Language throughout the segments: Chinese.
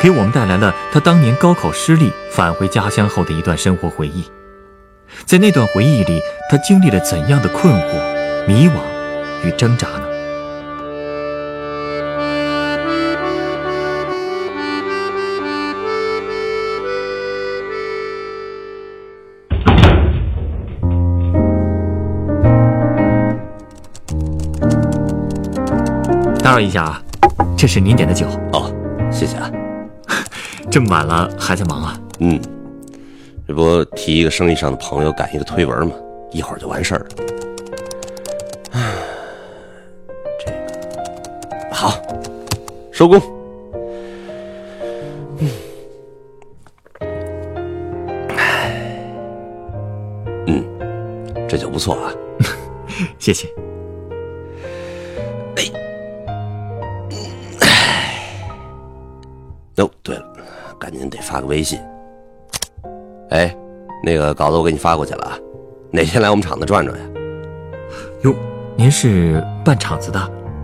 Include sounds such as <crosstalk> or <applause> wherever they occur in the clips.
给我们带来了他当年高考失利返回家乡后的一段生活回忆。在那段回忆里，他经历了怎样的困惑、迷惘与挣扎呢？打扰一下啊，这是您点的酒。哦，谢谢啊。这么晚了还在忙啊？嗯，这不提一个生意上的朋友赶一个推文嘛？一会儿就完事儿了。唉，这个好，收工。嗯，唉，嗯，这酒不错啊。<laughs> 谢谢。哎，哦，对了，赶紧得发个微信。哎，那个稿子我给你发过去了啊，哪天来我们厂子转转呀？哟，您是办厂子的？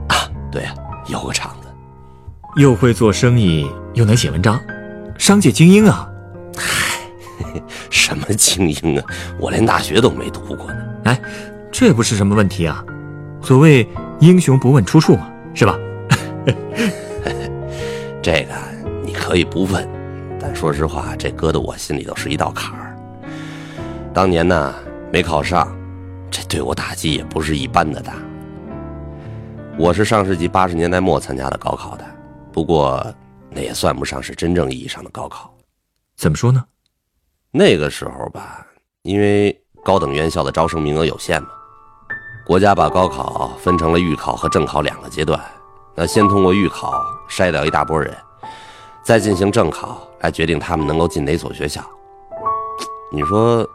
啊，对呀，有个厂子，又会做生意，又能写文章，商界精英啊！嗨，什么精英啊？我连大学都没读过呢。哎，这不是什么问题啊。所谓英雄不问出处嘛，是吧？<laughs> 这个你可以不问，但说实话，这搁到我心里头是一道坎儿。当年呢，没考上，这对我打击也不是一般的大。我是上世纪八十年代末参加的高考的，不过那也算不上是真正意义上的高考。怎么说呢？那个时候吧，因为高等院校的招生名额有限嘛，国家把高考分成了预考和正考两个阶段。那先通过预考筛掉一大波人，再进行正考来决定他们能够进哪所学校。你说，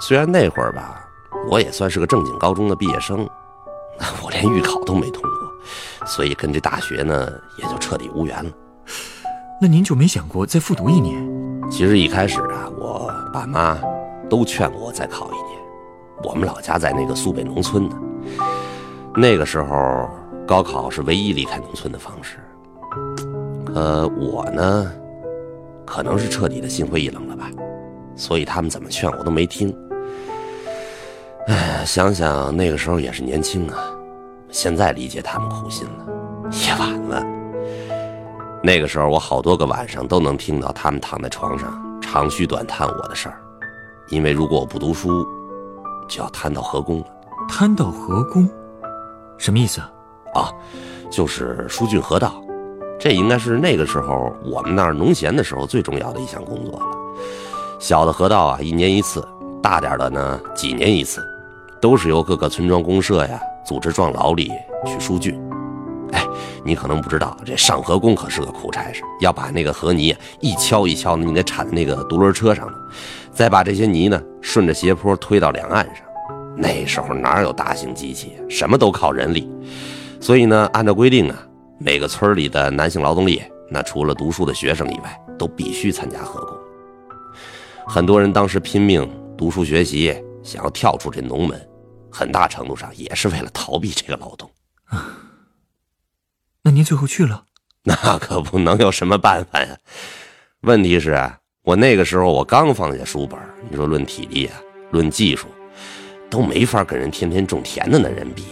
虽然那会儿吧，我也算是个正经高中的毕业生，我连预考都没通过，所以跟这大学呢也就彻底无缘了。那您就没想过再复读一年？其实一开始啊，我爸妈都劝过我再考一年。我们老家在那个苏北农村呢，那个时候。高考是唯一离开农村的方式，呃我呢，可能是彻底的心灰意冷了吧，所以他们怎么劝我都没听。哎，想想那个时候也是年轻啊，现在理解他们苦心了，也晚了。那个时候我好多个晚上都能听到他们躺在床上长吁短叹我的事儿，因为如果我不读书，就要摊到河工了。摊到河工，什么意思啊？啊，就是疏浚河道，这应该是那个时候我们那儿农闲的时候最重要的一项工作了。小的河道啊，一年一次；大点的呢，几年一次，都是由各个村庄公社呀组织壮劳力去疏浚。哎，你可能不知道，这上河工可是个苦差事，要把那个河泥一锹一锹的，你得铲在那个独轮车上，再把这些泥呢顺着斜坡推到两岸上。那时候哪有大型机器，什么都靠人力。所以呢，按照规定啊，每个村里的男性劳动力，那除了读书的学生以外，都必须参加合工。很多人当时拼命读书学习，想要跳出这农门，很大程度上也是为了逃避这个劳动。那您最后去了？<laughs> 那可不能有什么办法呀。问题是，我那个时候我刚放下书本，你说论体力啊，论技术，都没法跟人天天种田的那人比。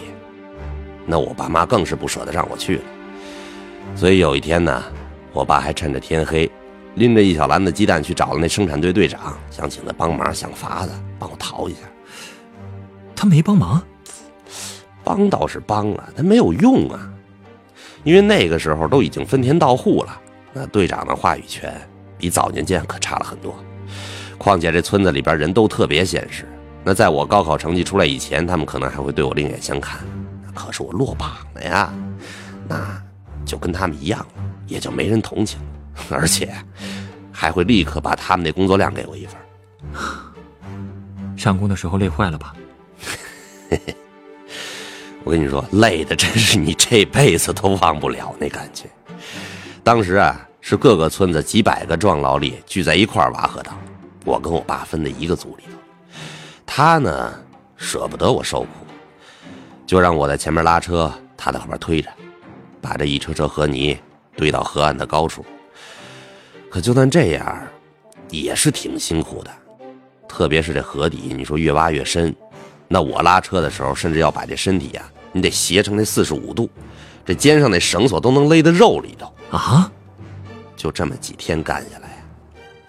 那我爸妈更是不舍得让我去了，所以有一天呢，我爸还趁着天黑，拎着一小篮子鸡蛋去找了那生产队队长，想请他帮忙，想法子帮我逃一下。他没帮忙，帮倒是帮了，他没有用啊，因为那个时候都已经分田到户了，那队长的话语权比早年间可差了很多。况且这村子里边人都特别现实，那在我高考成绩出来以前，他们可能还会对我另眼相看。可是我落榜了呀，那就跟他们一样了，也就没人同情了。而且还会立刻把他们那工作量给我一份。上工的时候累坏了吧？嘿 <laughs> 嘿我跟你说，累的真是你这辈子都忘不了那感觉。当时啊，是各个村子几百个壮劳力聚在一块挖河道，我跟我爸分在一个组里头。他呢，舍不得我受苦，就让我在前面拉车，他在后边推着，把这一车车河泥堆到河岸的高处。可就算这样，也是挺辛苦的，特别是这河底，你说越挖越深。那我拉车的时候，甚至要把这身体呀，你得斜成那四十五度，这肩上那绳索都能勒到肉里头啊！就这么几天干下来，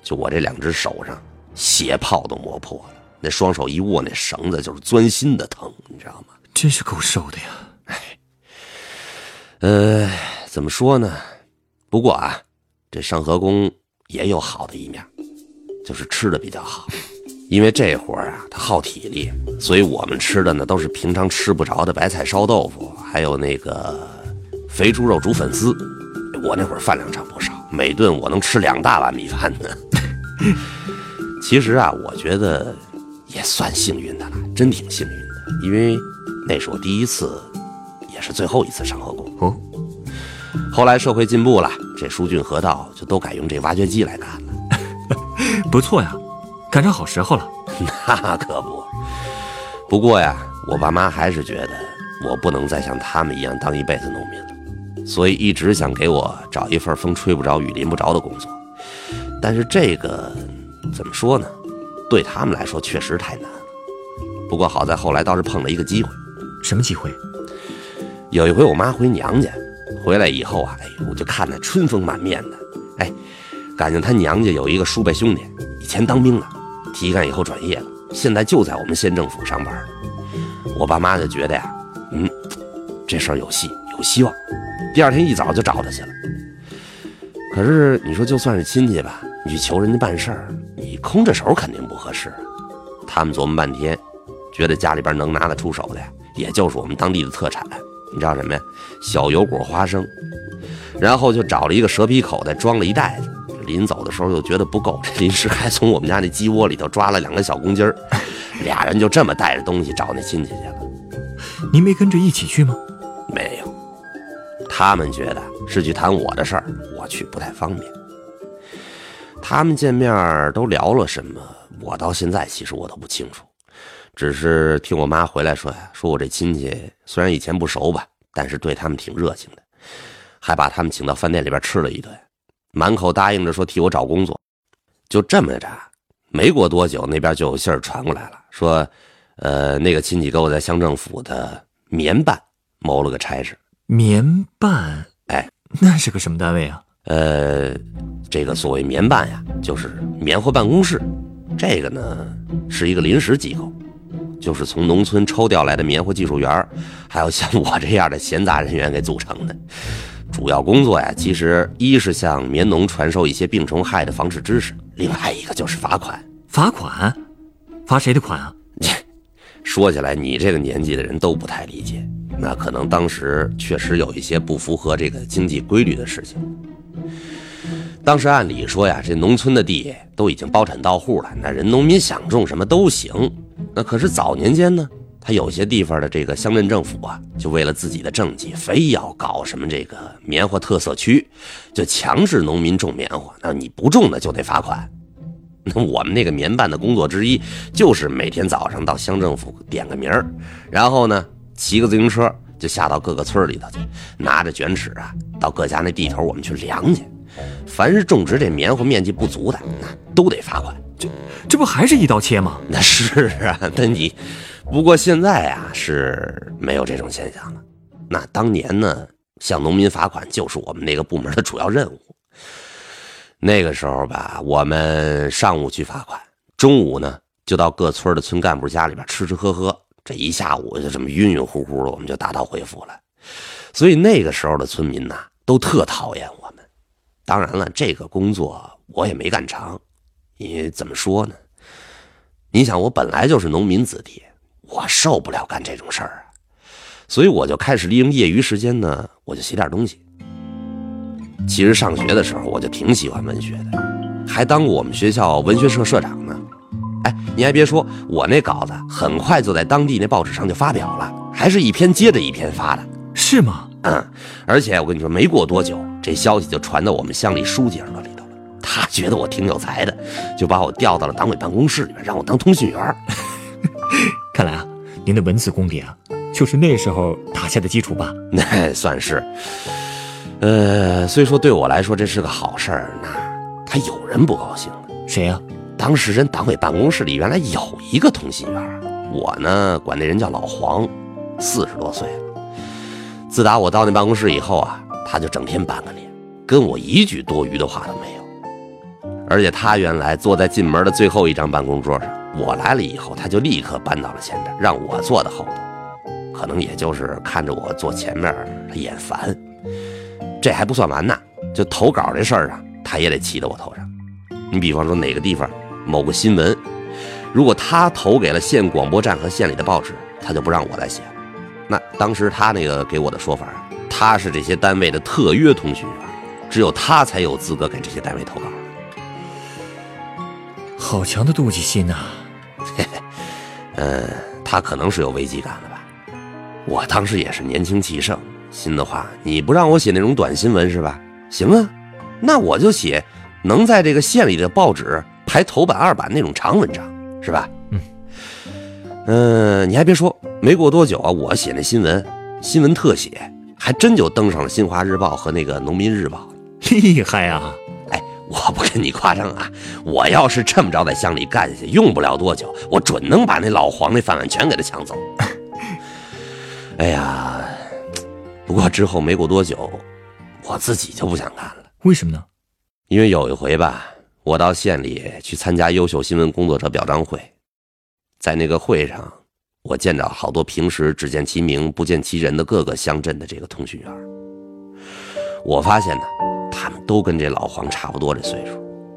就我这两只手上血泡都磨破了，那双手一握那绳子就是钻心的疼，你知道吗？真是够受的呀！呃，怎么说呢？不过啊，这上河工也有好的一面，就是吃的比较好。因为这活啊，它耗体力，所以我们吃的呢都是平常吃不着的白菜烧豆腐，还有那个肥猪肉煮粉丝。我那会儿饭量长不少，每顿我能吃两大碗米饭呢。<laughs> 其实啊，我觉得也算幸运的了，真挺幸运的，因为那是我第一次，也是最后一次上河工。哦，后来社会进步了，这疏浚河道就都改用这挖掘机来干了。<laughs> 不错呀。赶上好时候了，<laughs> 那可不。不过呀，我爸妈还是觉得我不能再像他们一样当一辈子农民了，所以一直想给我找一份风吹不着、雨淋不着的工作。但是这个怎么说呢？对他们来说确实太难了。不过好在后来倒是碰了一个机会。什么机会？有一回我妈回娘家，回来以后啊，哎，我就看她春风满面的，哎，感情她娘家有一个叔辈兄弟，以前当兵的。提干以后转业了，现在就在我们县政府上班。我爸妈就觉得呀，嗯，这事儿有戏，有希望。第二天一早就找他去了。可是你说就算是亲戚吧，你去求人家办事儿，你空着手肯定不合适。他们琢磨半天，觉得家里边能拿得出手的，也就是我们当地的特产，你知道什么呀？小油果花生。然后就找了一个蛇皮口袋，装了一袋子。临走的时候又觉得不够，这 <laughs> 临时还从我们家那鸡窝里头抓了两个小公鸡儿，<laughs> 俩人就这么带着东西找那亲戚去了。您没跟着一起去吗？没有，他们觉得是去谈我的事儿，我去不太方便。他们见面都聊了什么，我到现在其实我都不清楚，只是听我妈回来说呀，说我这亲戚虽然以前不熟吧，但是对他们挺热情的，还把他们请到饭店里边吃了一顿。满口答应着说替我找工作，就这么着，没过多久，那边就有信儿传过来了，说，呃，那个亲戚给我在乡政府的棉办谋了个差事。棉办，哎，那是个什么单位啊？呃，这个所谓棉办呀，就是棉花办公室。这个呢，是一个临时机构，就是从农村抽调来的棉花技术员，还有像我这样的闲杂人员给组成的。主要工作呀，其实一是向棉农传授一些病虫害的防治知识，另外一个就是罚款。罚款？罚谁的款啊？说起来，你这个年纪的人都不太理解。那可能当时确实有一些不符合这个经济规律的事情。当时按理说呀，这农村的地都已经包产到户了，那人农民想种什么都行。那可是早年间呢？他有些地方的这个乡镇政府啊，就为了自己的政绩，非要搞什么这个棉花特色区，就强制农民种棉花。那你不种的就得罚款。<laughs> 那我们那个棉办的工作之一，就是每天早上到乡政府点个名，然后呢骑个自行车就下到各个村里头去，拿着卷尺啊，到各家那地头我们去量去。凡是种植这棉花面积不足的，那都得罚款。这这不还是一刀切吗？那是啊，那你。不过现在啊是没有这种现象了。那当年呢，向农民罚款就是我们那个部门的主要任务。那个时候吧，我们上午去罚款，中午呢就到各村的村干部家里边吃吃喝喝，这一下午就这么晕晕乎乎的，我们就打道回府了。所以那个时候的村民呐，都特讨厌我们。当然了，这个工作我也没干长，因为怎么说呢？你想，我本来就是农民子弟。我受不了干这种事儿啊，所以我就开始利用业余时间呢，我就写点东西。其实上学的时候我就挺喜欢文学的，还当过我们学校文学社社长呢。哎，你还别说，我那稿子很快就在当地那报纸上就发表了，还是一篇接着一篇发的。是吗？嗯，而且我跟你说，没过多久，这消息就传到我们乡里书记耳朵里头了。他觉得我挺有才的，就把我调到了党委办公室里面，让我当通讯员。<laughs> 看来啊，您的文字功底啊，就是那时候打下的基础吧？<laughs> 那算是。呃，虽说对我来说这是个好事儿，那他有人不高兴了。谁呀？当时人党委办公室里原来有一个通信员，我呢管那人叫老黄，四十多岁了。自打我到那办公室以后啊，他就整天板个脸，跟我一句多余的话都没有。而且他原来坐在进门的最后一张办公桌上，我来了以后，他就立刻搬到了前边，让我坐在后头。可能也就是看着我坐前面，他眼烦。这还不算完呢，就投稿这事儿啊，他也得骑到我头上。你比方说哪个地方某个新闻，如果他投给了县广播站和县里的报纸，他就不让我来写了。那当时他那个给我的说法，他是这些单位的特约通讯员，只有他才有资格给这些单位投稿。好强的妒忌心呐！嘿嘿，嗯，他可能是有危机感了吧？我当时也是年轻气盛，心的话，你不让我写那种短新闻是吧？行啊，那我就写能在这个县里的报纸排头版、二版那种长文章，是吧？嗯，嗯，你还别说，没过多久啊，我写那新闻，新闻特写，还真就登上了《新华日报》和那个《农民日报》，厉害啊！我不跟你夸张啊！我要是这么着在乡里干下去，用不了多久，我准能把那老黄那饭碗全给他抢走。<laughs> 哎呀，不过之后没过多久，我自己就不想干了。为什么呢？因为有一回吧，我到县里去参加优秀新闻工作者表彰会，在那个会上，我见着好多平时只见其名不见其人的各个乡镇的这个通讯员。我发现呢。他们都跟这老黄差不多这岁数，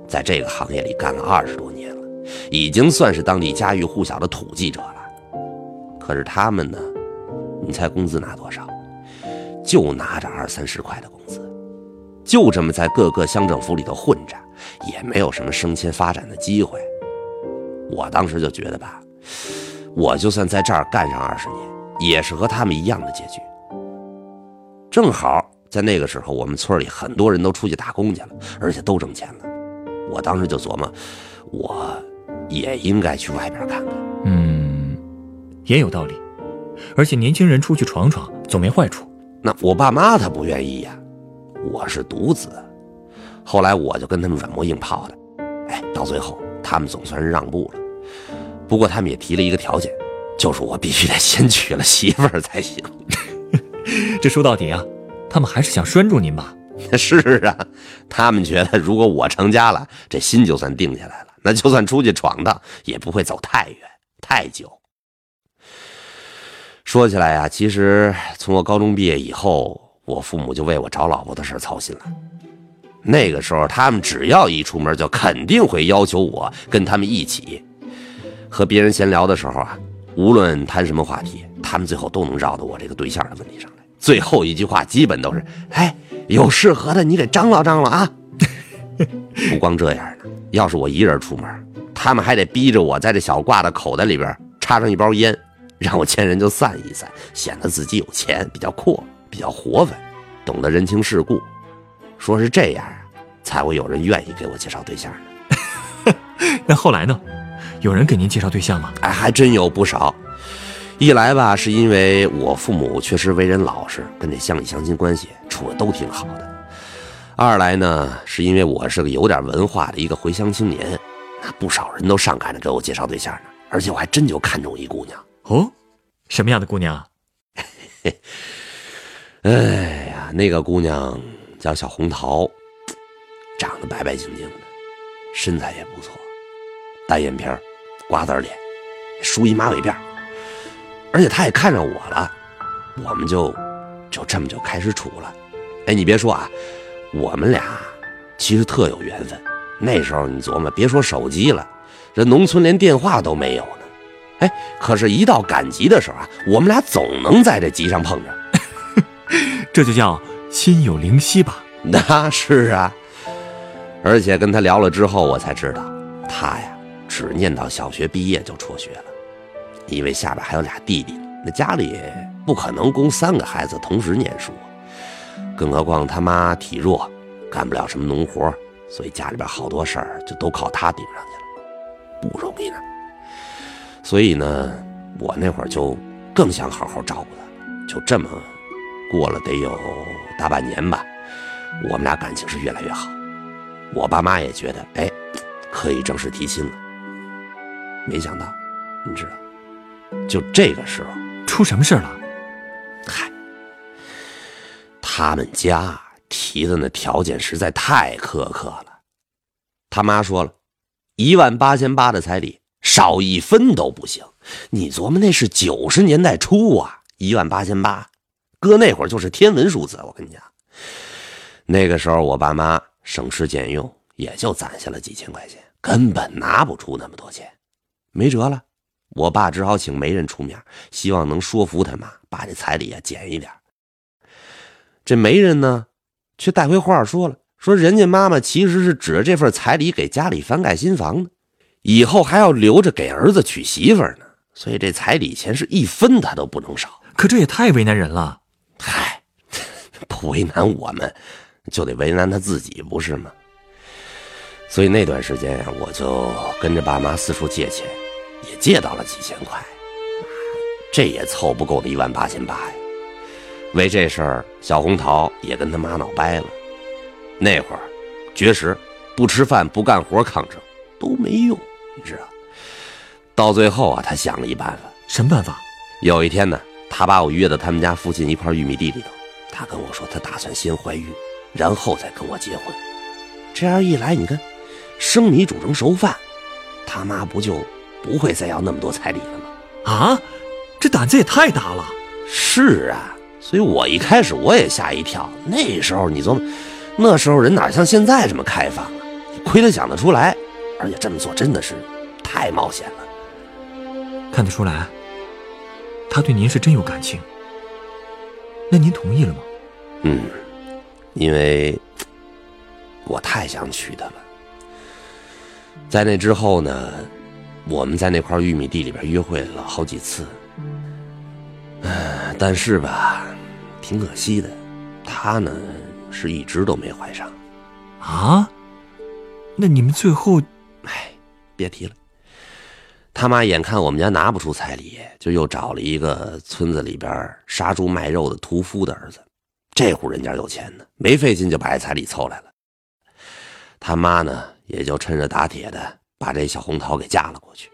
在这个行业里干了二十多年了，已经算是当地家喻户晓的土记者了。可是他们呢，你猜工资拿多少？就拿着二三十块的工资，就这么在各个乡政府里头混着，也没有什么升迁发展的机会。我当时就觉得吧，我就算在这儿干上二十年，也是和他们一样的结局。正好。在那个时候，我们村里很多人都出去打工去了，而且都挣钱了。我当时就琢磨，我也应该去外边看看。嗯，也有道理。而且年轻人出去闯闯总没坏处。那我爸妈他不愿意呀，我是独子。后来我就跟他们软磨硬泡的，哎，到最后他们总算是让步了。不过他们也提了一个条件，就是我必须得先娶了媳妇儿才行。这说到底啊。他们还是想拴住您吧？<laughs> 是啊，他们觉得如果我成家了，这心就算定下来了，那就算出去闯荡也不会走太远太久。说起来呀，其实从我高中毕业以后，我父母就为我找老婆的事操心了。那个时候，他们只要一出门，就肯定会要求我跟他们一起。和别人闲聊的时候啊，无论谈什么话题，他们最后都能绕到我这个对象的问题上来。最后一句话基本都是：“哎，有适合的你给张罗张罗啊！” <laughs> 不光这样呢，要是我一人出门，他们还得逼着我在这小挂的口袋里边插上一包烟，让我见人就散一散，显得自己有钱，比较阔，比较活泛，懂得人情世故。说是这样啊，才会有人愿意给我介绍对象呢。<laughs> 那后来呢？有人给您介绍对象吗？哎，还真有不少。一来吧，是因为我父母确实为人老实，跟这乡里乡亲关系处的都挺好的；二来呢，是因为我是个有点文化的一个回乡青年，那不少人都上赶着给我介绍对象呢。而且我还真就看中一姑娘哦，什么样的姑娘？<laughs> 哎呀，那个姑娘叫小红桃，长得白白净净的，身材也不错，单眼皮瓜子脸，梳一马尾辫。而且他也看上我了，我们就就这么就开始处了。哎，你别说啊，我们俩其实特有缘分。那时候你琢磨，别说手机了，这农村连电话都没有呢。哎，可是，一到赶集的时候啊，我们俩总能在这集上碰着。<laughs> 这就叫心有灵犀吧？那是啊，而且跟他聊了之后，我才知道，他呀只念到小学毕业就辍学了，因为下边还有俩弟弟，那家里不可能供三个孩子同时念书，更何况他妈体弱，干不了什么农活，所以家里边好多事儿就都靠他顶上去了，不容易呢。所以呢，我那会儿就更想好好照顾他，就这么过了得有大半年吧。我们俩感情是越来越好，我爸妈也觉得，哎，可以正式提亲了。没想到，你知道，就这个时候出什么事了？嗨，他们家提的那条件实在太苛刻了。他妈说了，一万八千八的彩礼，少一分都不行。你琢磨，那是九十年代初啊，一万八千八，搁那会儿就是天文数字。我跟你讲。那个时候，我爸妈省吃俭用，也就攒下了几千块钱，根本拿不出那么多钱，没辙了。我爸只好请媒人出面，希望能说服他妈把这彩礼啊减一点。这媒人呢，却带回话说了，说人家妈妈其实是指着这份彩礼给家里翻盖新房呢，以后还要留着给儿子娶媳妇呢，所以这彩礼钱是一分他都不能少。可这也太为难人了。嗨，<laughs> 不为难我们。就得为难他自己，不是吗？所以那段时间呀，我就跟着爸妈四处借钱，也借到了几千块，这也凑不够的一万八千八呀。为这事儿，小红桃也跟他妈闹掰了。那会儿，绝食、不吃饭、不干活抗争都没用，你知道。到最后啊，他想了一办法，什么办法？有一天呢，他把我约到他们家附近一块玉米地里头，他跟我说，他打算先怀孕。然后再跟我结婚，这样一来，你看，生米煮成熟饭，他妈不就不会再要那么多彩礼了吗？啊，这胆子也太大了！是啊，所以我一开始我也吓一跳。那时候你琢磨，那时候人哪像现在这么开放啊？亏他想得出来，而且这么做真的是太冒险了。看得出来，他对您是真有感情。那您同意了吗？嗯。因为我太想娶她了，在那之后呢，我们在那块玉米地里边约会了好几次，但是吧，挺可惜的，她呢是一直都没怀上。啊？那你们最后……哎，别提了。他妈眼看我们家拿不出彩礼，就又找了一个村子里边杀猪卖肉的屠夫的儿子。这户人家有钱呢，没费劲就把这彩礼凑来了。他妈呢，也就趁热打铁的把这小红桃给嫁了过去。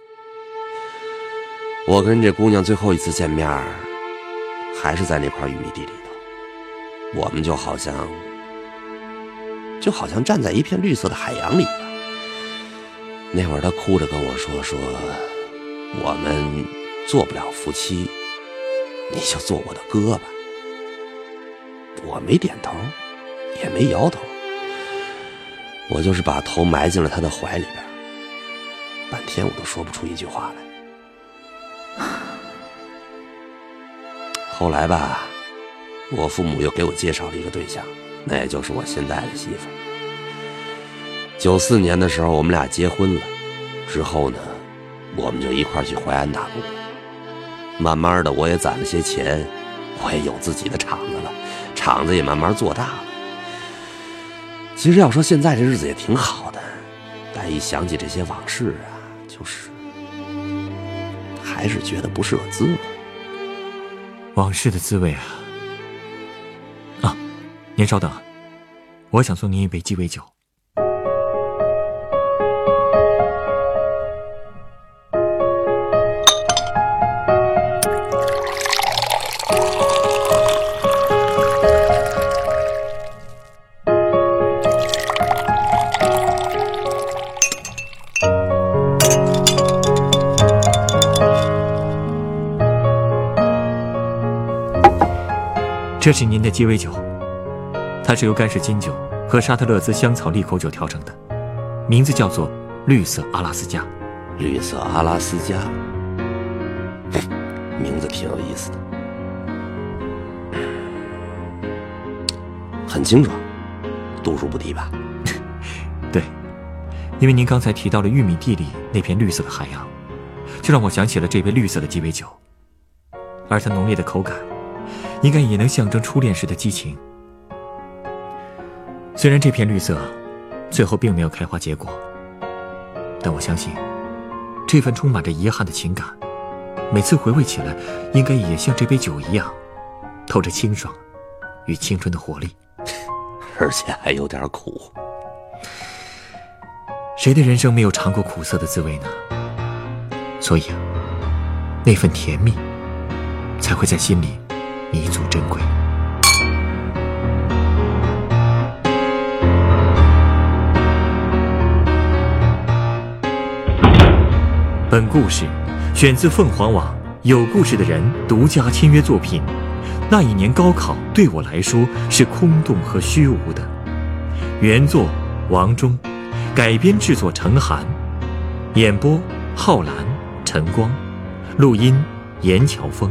我跟这姑娘最后一次见面，还是在那块玉米地里头。我们就好像，就好像站在一片绿色的海洋里边。那会儿她哭着跟我说：“说我们做不了夫妻，你就做我的哥吧。”我没点头，也没摇头，我就是把头埋进了他的怀里边，半天我都说不出一句话来。<sighs> 后来吧，我父母又给我介绍了一个对象，那也就是我现在的媳妇。九四年的时候，我们俩结婚了，之后呢，我们就一块去淮安打工。慢慢的，我也攒了些钱，我也有自己的厂子了。厂子也慢慢做大了。其实要说现在这日子也挺好的，但一想起这些往事啊，是还是觉得不是个滋味。往事的滋味啊！啊，您稍等，我想送您一杯鸡尾酒。这是您的鸡尾酒，它是由干式金酒和沙特勒兹香草利口酒调成的，名字叫做绿色阿拉斯加。绿色阿拉斯加，名字挺有意思的，很清爽，度数不低吧？<laughs> 对，因为您刚才提到了玉米地里那片绿色的海洋，就让我想起了这杯绿色的鸡尾酒，而它浓烈的口感，应该也能象征初恋时的激情。虽然这片绿色，最后并没有开花结果，但我相信，这份充满着遗憾的情感，每次回味起来，应该也像这杯酒一样，透着清爽与青春的活力，<laughs> 而且还有点苦。谁的人生没有尝过苦涩的滋味呢？所以啊，那份甜蜜，才会在心里弥足珍贵。本故事选自凤凰网有故事的人独家签约作品。那一年高考对我来说是空洞和虚无的。原作王忠，改编制作陈寒，演播浩然、陈光，录音严乔峰。